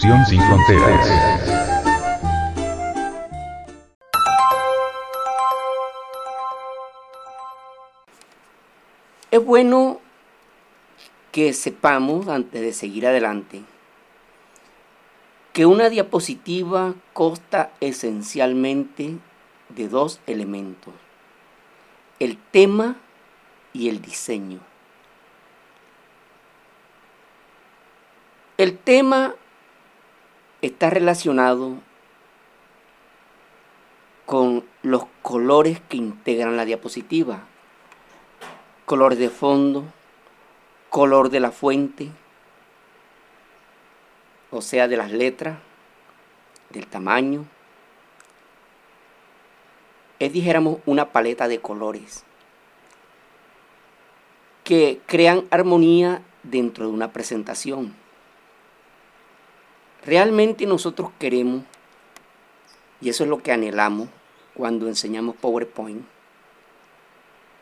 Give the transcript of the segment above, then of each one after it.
Sin fronteras. Es bueno que sepamos, antes de seguir adelante, que una diapositiva consta esencialmente de dos elementos, el tema y el diseño. El tema está relacionado con los colores que integran la diapositiva. Color de fondo, color de la fuente, o sea, de las letras, del tamaño. Es, dijéramos, una paleta de colores que crean armonía dentro de una presentación. Realmente nosotros queremos, y eso es lo que anhelamos cuando enseñamos PowerPoint,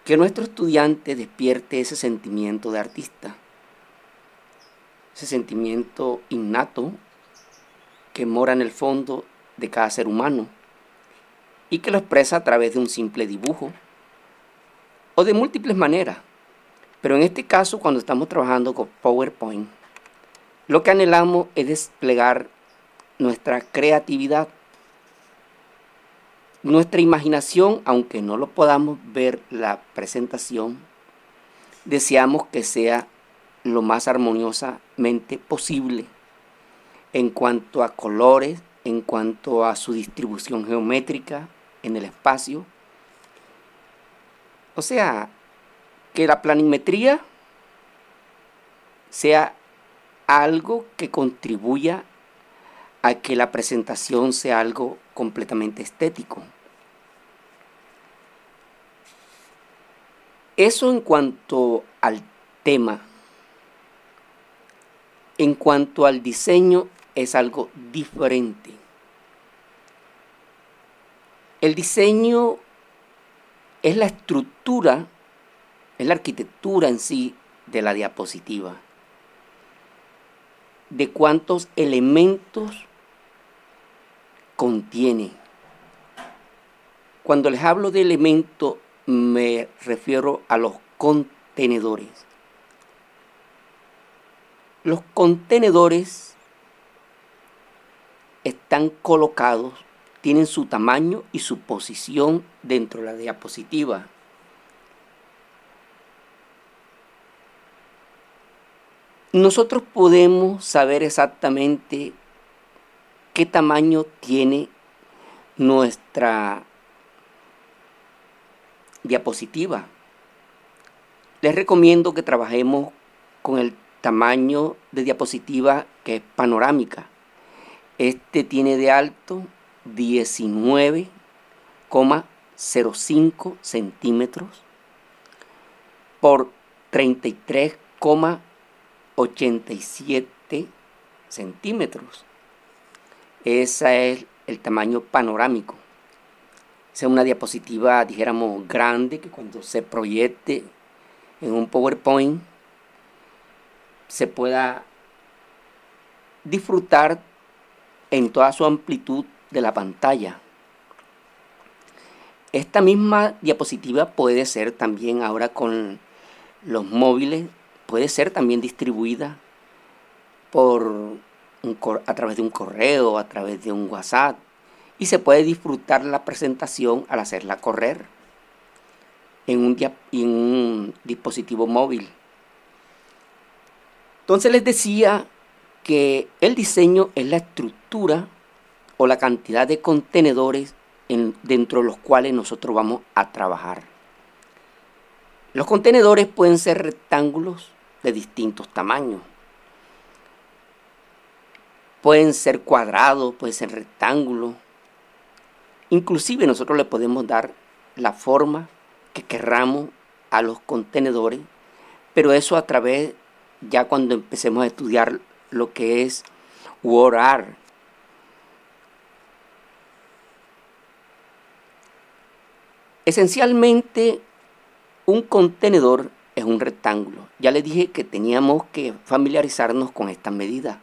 que nuestro estudiante despierte ese sentimiento de artista, ese sentimiento innato que mora en el fondo de cada ser humano y que lo expresa a través de un simple dibujo o de múltiples maneras. Pero en este caso, cuando estamos trabajando con PowerPoint, lo que anhelamos es desplegar nuestra creatividad, nuestra imaginación, aunque no lo podamos ver la presentación, deseamos que sea lo más armoniosamente posible en cuanto a colores, en cuanto a su distribución geométrica en el espacio. O sea, que la planimetría sea algo que contribuya a que la presentación sea algo completamente estético. Eso en cuanto al tema. En cuanto al diseño es algo diferente. El diseño es la estructura, es la arquitectura en sí de la diapositiva. De cuántos elementos contiene. Cuando les hablo de elemento me refiero a los contenedores. Los contenedores están colocados, tienen su tamaño y su posición dentro de la diapositiva. Nosotros podemos saber exactamente qué tamaño tiene nuestra diapositiva. Les recomiendo que trabajemos con el tamaño de diapositiva que es panorámica. Este tiene de alto 19,05 centímetros por 33,87 centímetros. Ese es el tamaño panorámico. Es una diapositiva, dijéramos, grande que cuando se proyecte en un PowerPoint se pueda disfrutar en toda su amplitud de la pantalla. Esta misma diapositiva puede ser también ahora con los móviles, puede ser también distribuida por a través de un correo, a través de un WhatsApp, y se puede disfrutar la presentación al hacerla correr en un, en un dispositivo móvil. Entonces les decía que el diseño es la estructura o la cantidad de contenedores dentro de los cuales nosotros vamos a trabajar. Los contenedores pueden ser rectángulos de distintos tamaños. Pueden ser cuadrados, pueden ser rectángulos. Inclusive nosotros le podemos dar la forma que querramos a los contenedores, pero eso a través, ya cuando empecemos a estudiar lo que es WordArt, Esencialmente, un contenedor es un rectángulo. Ya les dije que teníamos que familiarizarnos con esta medida.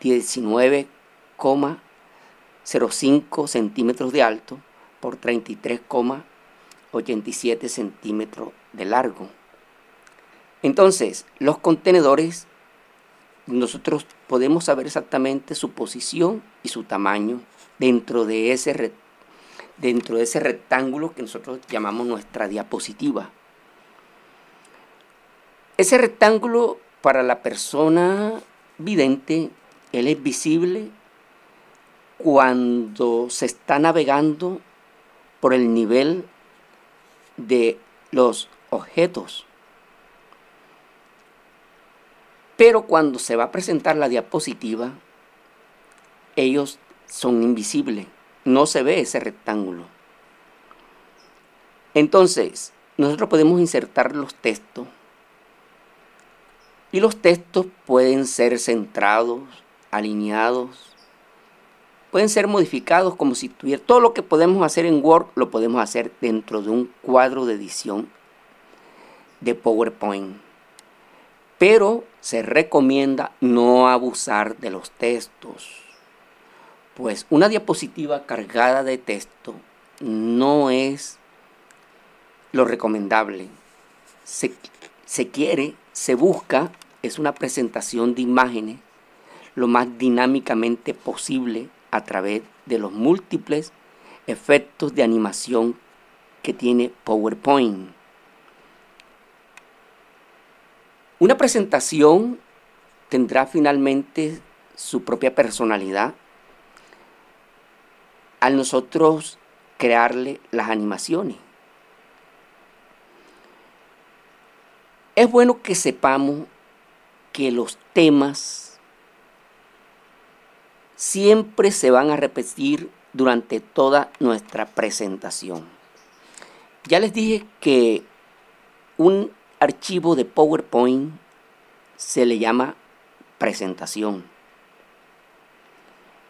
19,05 centímetros de alto por 33,87 centímetros de largo. Entonces, los contenedores, nosotros podemos saber exactamente su posición y su tamaño dentro de ese dentro de ese rectángulo que nosotros llamamos nuestra diapositiva. Ese rectángulo para la persona vidente, él es visible cuando se está navegando por el nivel de los objetos. Pero cuando se va a presentar la diapositiva, ellos son invisibles no se ve ese rectángulo. Entonces, nosotros podemos insertar los textos y los textos pueden ser centrados, alineados, pueden ser modificados como si tuviera todo lo que podemos hacer en Word lo podemos hacer dentro de un cuadro de edición de PowerPoint. Pero se recomienda no abusar de los textos pues una diapositiva cargada de texto no es lo recomendable. Se, quiere, se busca, es una presentación de imágenes lo más dinámicamente posible a través de los múltiples efectos de animación que tiene PowerPoint. Una presentación tendrá finalmente su propia personalidad al nosotros crearle las animaciones. Es bueno que sepamos que los temas siempre se van a repetir durante toda nuestra presentación. Ya les dije que un archivo de PowerPoint se le llama presentación.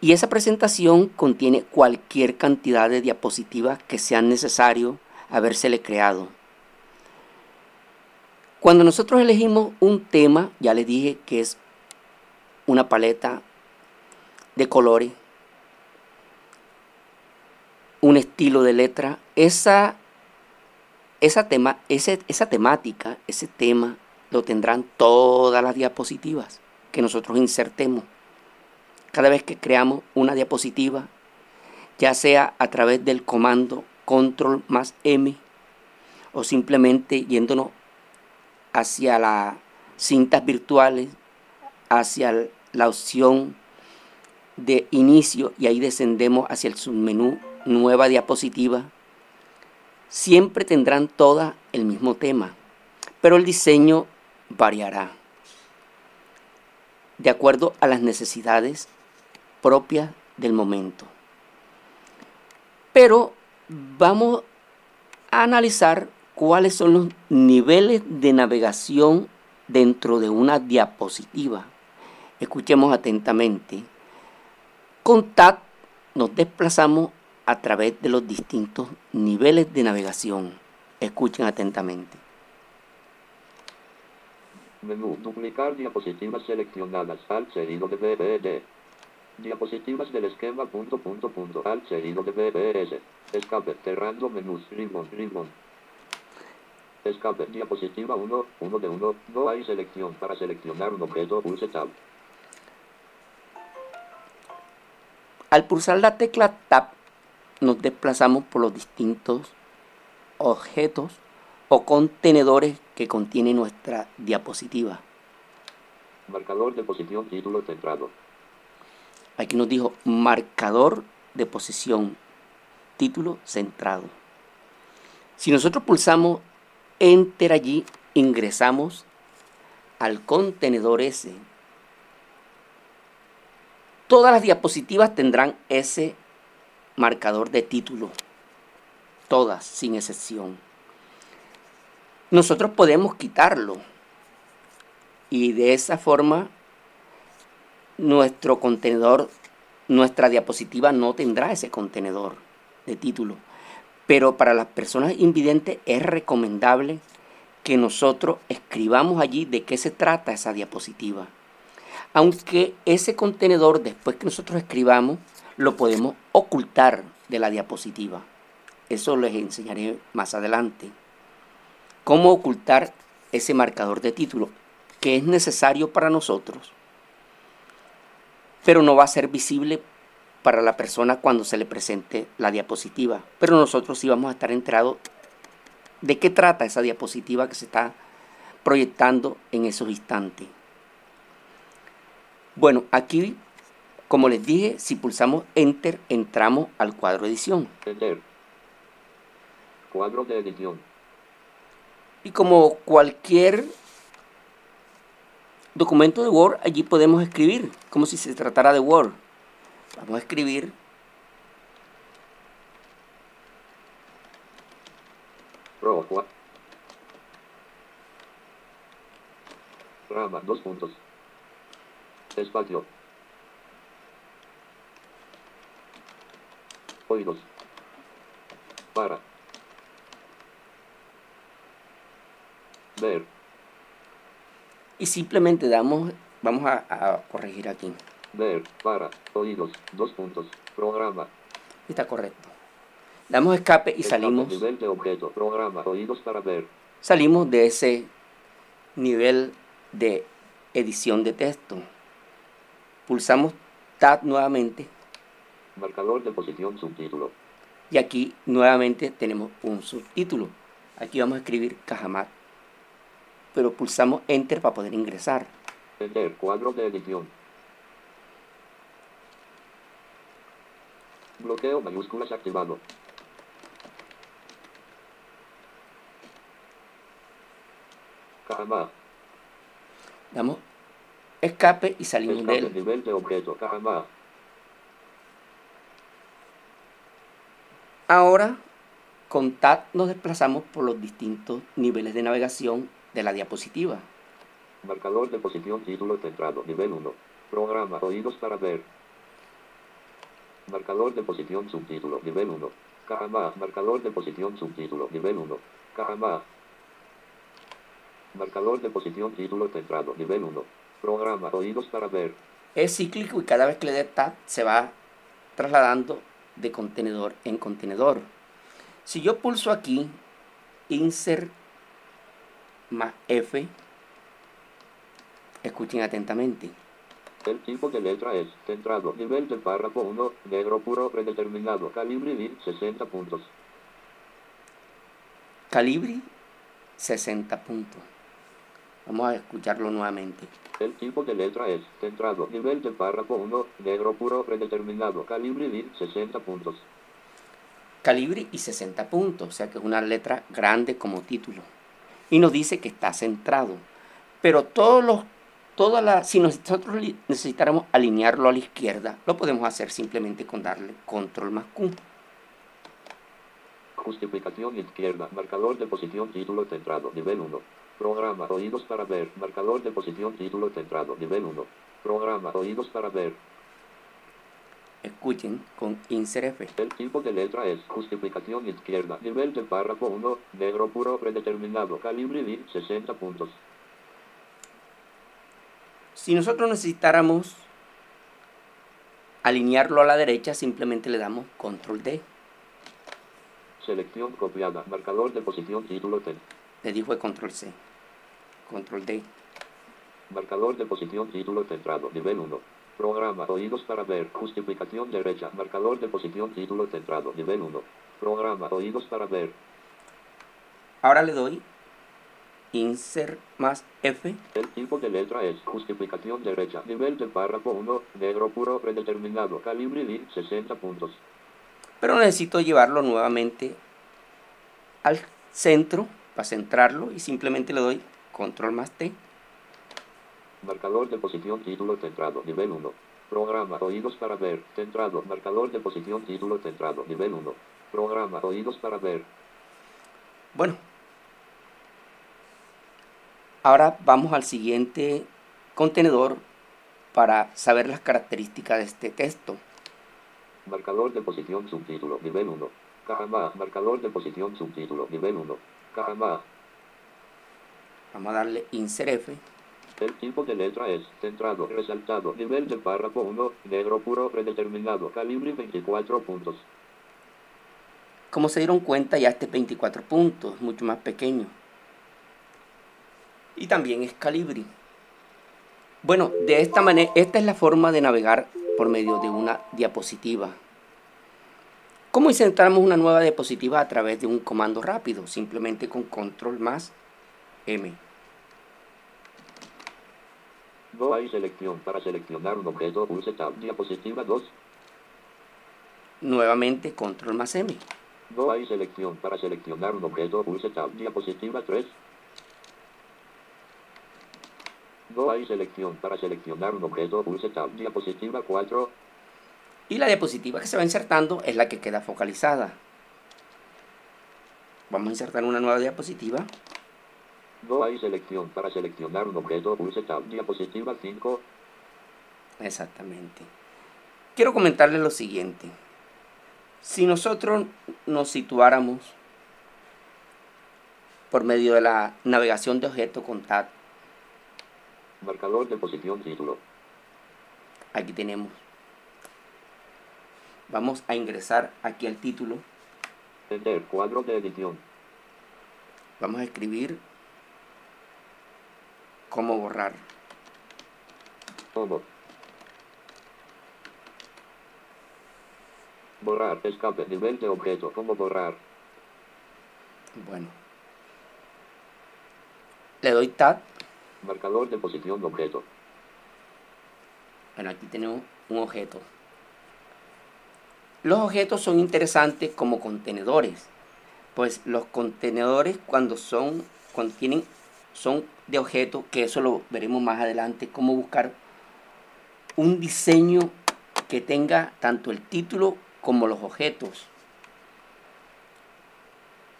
Y esa presentación contiene cualquier cantidad de diapositivas que sean necesario habérsele creado. Cuando nosotros elegimos un tema, ya les dije que es una paleta de colores, un estilo de letra, esa, esa, tema, esa temática, ese tema, lo tendrán todas las diapositivas que nosotros insertemos. Cada vez que creamos una diapositiva, ya sea a través del comando control más M o simplemente yéndonos hacia las cintas virtuales hacia la opción de inicio y ahí descendemos hacia el submenú nueva diapositiva, siempre tendrán todas el mismo tema, pero el diseño variará de acuerdo a las necesidades propias del momento. Pero vamos a analizar cuáles son los niveles de navegación dentro de una diapositiva. Escuchemos atentamente. Con TAT nos desplazamos a través de los distintos niveles de navegación. Escuchen atentamente. Menú, duplicar diapositivas seleccionadas, al seguido de BBD. Diapositivas del esquema punto punto punto, al seguido de BBS. Escape, cerrando menús. Escape, diapositiva 1, 1 de 1, no hay selección. Para seleccionar un objeto, pulse Tab. Al pulsar la tecla Tab, nos desplazamos por los distintos objetos o contenedores que contiene nuestra diapositiva. Marcador de posición, título centrado. Aquí nos dijo marcador de posición, título centrado. Si nosotros pulsamos Enter allí, ingresamos al contenedor S. Todas las diapositivas tendrán ese marcador de título. Todas, sin excepción. Nosotros podemos quitarlo. Y de esa forma, nuestro contenedor, nuestra diapositiva no tendrá ese contenedor de título. Pero para las personas invidentes es recomendable que nosotros escribamos allí de qué se trata esa diapositiva. Aunque ese contenedor, después que nosotros escribamos, lo podemos ocultar de la diapositiva. Eso les enseñaré más adelante. Cómo ocultar ese marcador de título, que es necesario para nosotros, pero no va a ser visible para la persona cuando se le presente la diapositiva. Pero nosotros sí vamos a estar enterados de qué trata esa diapositiva que se está proyectando en esos instantes. Bueno, aquí como les dije, si pulsamos Enter, entramos al cuadro edición. Enter. Cuadro de edición. Y como cualquier documento de Word, allí podemos escribir, como si se tratara de Word. Vamos a escribir Pro, cua- Rama, dos puntos. Espacio. Oídos. Para. Ver. y simplemente damos, vamos a, a corregir aquí. Ver. Para. Oídos. Dos puntos. Programa. Está correcto. Damos escape y Escape, salimos, Nivel de objeto. Programa. Oídos para ver. salimos de ese nivel de edición de texto. Pulsamos Tab nuevamente Marcador de posición subtítulo. y aquí nuevamente tenemos un subtítulo. Aquí vamos a escribir Cajamat, pero pulsamos Enter para poder ingresar. Enter. Cuadro de edición. Bloqueo mayúsculas activado. Caja Damos escape y salimos de Escape él. nivel de objeto. Caja Ahora, con Tab nos desplazamos por los distintos niveles de navegación de la diapositiva. Marcador de posición título centrado. Nivel 1. Programa. Oídos para ver. Marcador de posición subtítulo. Nivel 1. Caja Marcador de posición subtítulo. Nivel 1. Caja Marcador de posición título centrado. Nivel 1. Programa. Oídos para ver. Es cíclico y cada vez que le dé se va trasladando de contenedor en contenedor. Si yo pulso aquí, Insert más F, escuchen atentamente. El tipo de letra es centrado. Nivel del párrafo 1. Negro puro predeterminado. Calibre bit 60 puntos. Calibre 60 puntos. Vamos a escucharlo nuevamente. El tipo de letra es centrado. Nivel de párrafo 1, negro puro predeterminado. Calibre DIN 60 puntos. Calibre y 60 puntos, o sea que es una letra grande como título. Y nos dice que está centrado. Pero todos los, toda la, si nosotros necesitáramos alinearlo a la izquierda, lo podemos hacer simplemente con darle control más Q. Justificación izquierda. Marcador de posición título centrado. Nivel 1. Programa oídos para ver. Marcador de posición título centrado. Nivel 1. Programa oídos para ver. Escuchen con Insert F. El tipo de letra es justificación izquierda. Nivel de párrafo 1, negro puro predeterminado. Calibre DIN 60 puntos. Si nosotros necesitáramos alinearlo a la derecha, simplemente le damos control D. Selección copiada. Marcador de posición título ten. Le dijo control C. Control D. Marcador de posición título centrado. Nivel 1. Programa oídos para ver. Justificación derecha. Marcador de posición título centrado. Nivel 1. Programa oídos para ver. Ahora le doy Insert más F. El tipo de letra es justificación derecha. Nivel de párrafo 1, negro puro predeterminado. Calibre DIN 60 puntos. Pero necesito llevarlo nuevamente al centro para centrarlo y simplemente le doy control más T. Marcador de posición título centrado. Nivel 1. Programa oídos para ver. Centrado. Marcador de posición título centrado. Nivel 1. Programa oídos para ver. Bueno, ahora vamos al siguiente contenedor para saber las características de este texto. Marcador de posición subtítulo. Nivel 1. Caja más. Marcador de posición subtítulo. Nivel 1. Caja más. Vamos a darle Insert F. El tipo de letra es centrado, resaltado. Nivel de párrafo 1, negro puro predeterminado. Calibre 24 puntos. Como se dieron cuenta, ya este es 24 puntos, mucho más pequeño. Y también es Calibri. Bueno, de esta manera, esta es la forma de navegar por medio de una diapositiva. ¿Cómo insertamos una nueva diapositiva a través de un comando rápido? Simplemente con control más M. No hay selección. Para seleccionar un objeto, pulse Tab. Diapositiva 2. Nuevamente control más M. No hay selección. Para seleccionar un objeto, pulse Tab. Diapositiva 3. No hay selección. Para seleccionar un objeto, pulse Tab. Diapositiva 4. Y la diapositiva que se va insertando es la que queda focalizada. Vamos a insertar una nueva diapositiva. No hay selección. Para seleccionar un objeto, pulse Tab. Diapositiva 5. Exactamente. Quiero comentarles lo siguiente. Si nosotros nos situáramos por medio de la navegación de objeto con Tab, Marcador de posición título. aquí tenemos. Vamos a ingresar aquí al título. Enter. Cuadro de edición. Vamos a escribir cómo borrar. Todo. Borrar. Escape. Nivel de objeto. ¿Cómo borrar? Bueno. Le doy Tab. Marcador de posición de objeto. Bueno, aquí tenemos un objeto. Los objetos son interesantes como contenedores. Pues los contenedores cuando son, cuando tienen, son de objeto, que eso lo veremos más adelante, cómo buscar un diseño que tenga tanto el título como los objetos.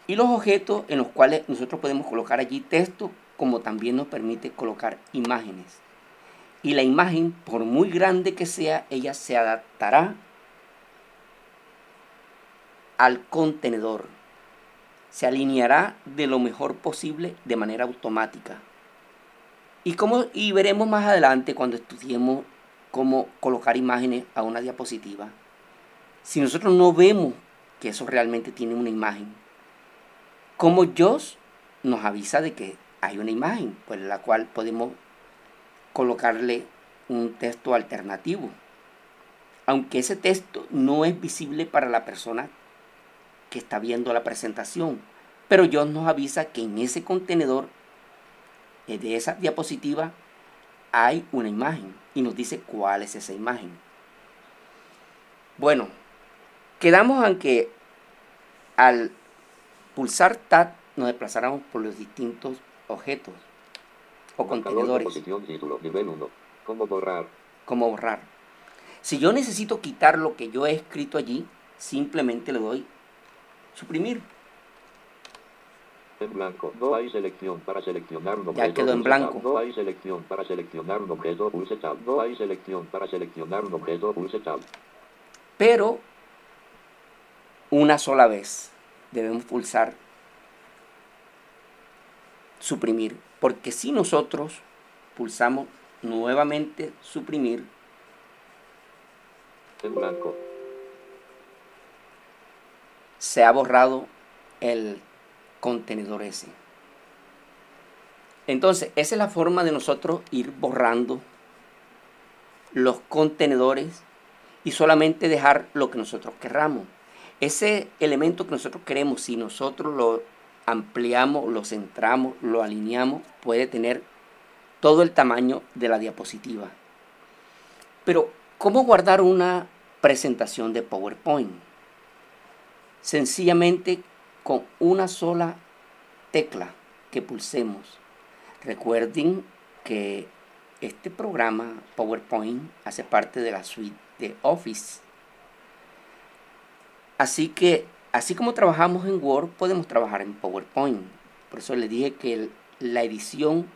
Y los objetos en los cuales nosotros podemos colocar allí texto, como también nos permite colocar imágenes. Y la imagen, por muy grande que sea, ella se adaptará al contenedor. Se alineará de lo mejor posible de manera automática. Y, como, y veremos más adelante cuando estudiemos cómo colocar imágenes a una diapositiva. Si nosotros no vemos que eso realmente tiene una imagen, como JOS nos avisa de que hay una imagen, pues la cual podemos colocarle un texto alternativo. Aunque ese texto no es visible para la persona que está viendo la presentación, pero Dios nos avisa que en ese contenedor eh, de esa diapositiva hay una imagen y nos dice cuál es esa imagen. Bueno, quedamos en que al pulsar Tab nos desplazáramos por los distintos objetos o Marcador, contenedores. Posición, título, nivel 1. ¿Cómo borrar? como borrar. Si yo necesito quitar lo que yo he escrito allí, simplemente le doy suprimir. En blanco. No hay selección para seleccionar un Ya objeto. quedó en blanco. No hay selección para seleccionar un objeto. Pulse tab. No hay selección para seleccionar un objeto. Pulse tab. Pero una sola vez debemos pulsar suprimir. Porque si nosotros pulsamos nuevamente suprimir, En blanco. se ha borrado el contenedor ese. Entonces, esa es la forma de nosotros ir borrando los contenedores y solamente dejar lo que nosotros querramos. Ese elemento que nosotros queremos, si nosotros lo ampliamos, lo centramos, lo alineamos, puede tener todo el tamaño de la diapositiva. Pero, ¿cómo guardar una presentación de PowerPoint? Sencillamente con una sola tecla que pulsemos. Recuerden que este programa PowerPoint hace parte de la suite de Office. Así que, así como trabajamos en Word, podemos trabajar en PowerPoint. Por eso les dije que la edición,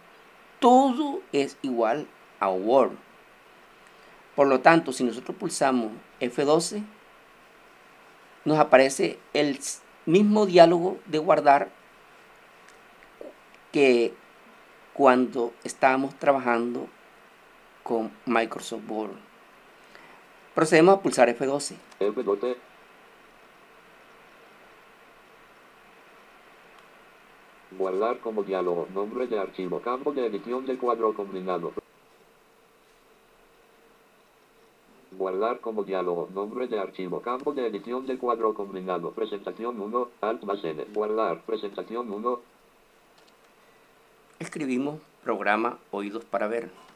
todo es igual a Word. Por lo tanto, si nosotros pulsamos F12, nos aparece el mismo diálogo de guardar que cuando estábamos trabajando con Microsoft Word. Procedemos a pulsar F12. F12. Guardar como diálogo. Nombre de archivo. Campo de edición del cuadro combinado. Guardar como diálogo. Nombre de archivo. Campo de edición del cuadro combinado. Presentación 1. Alt. Guardar. Presentación 1. Escribimos programa Oídos para ver.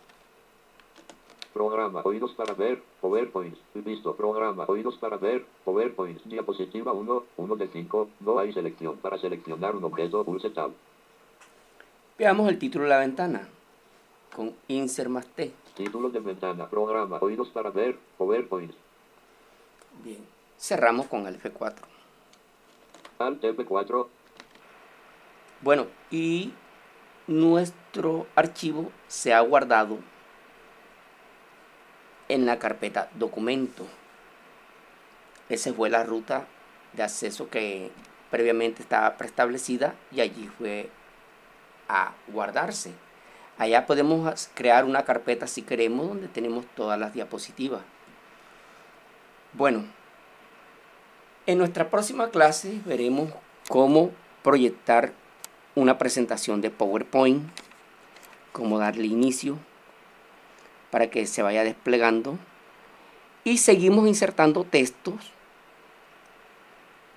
Programa. Oídos para ver. PowerPoint. Visto. Programa. Oídos para ver. PowerPoint. Diapositiva 1. 1 de 5. No hay selección. Para seleccionar un objeto. Pulse Tab. Veamos el título de la ventana con Insert más T. Título de ventana. Programa. Oídos para ver. PowerPoint. Bien. Cerramos con el F4. Alt F4. Bueno, y nuestro archivo se ha guardado en la carpeta documento. Esa fue la ruta de acceso que previamente estaba preestablecida y allí fue a guardarse. Allá podemos crear una carpeta si queremos donde tenemos todas las diapositivas. Bueno, en nuestra próxima clase veremos cómo proyectar una presentación de PowerPoint, cómo darle inicio para que se vaya desplegando y seguimos insertando textos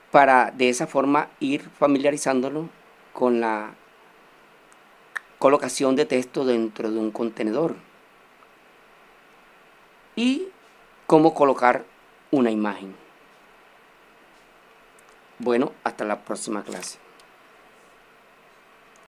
para de esa forma ir familiarizándolo con la colocación de texto dentro de un contenedor y cómo colocar una imagen. Bueno, hasta la próxima clase.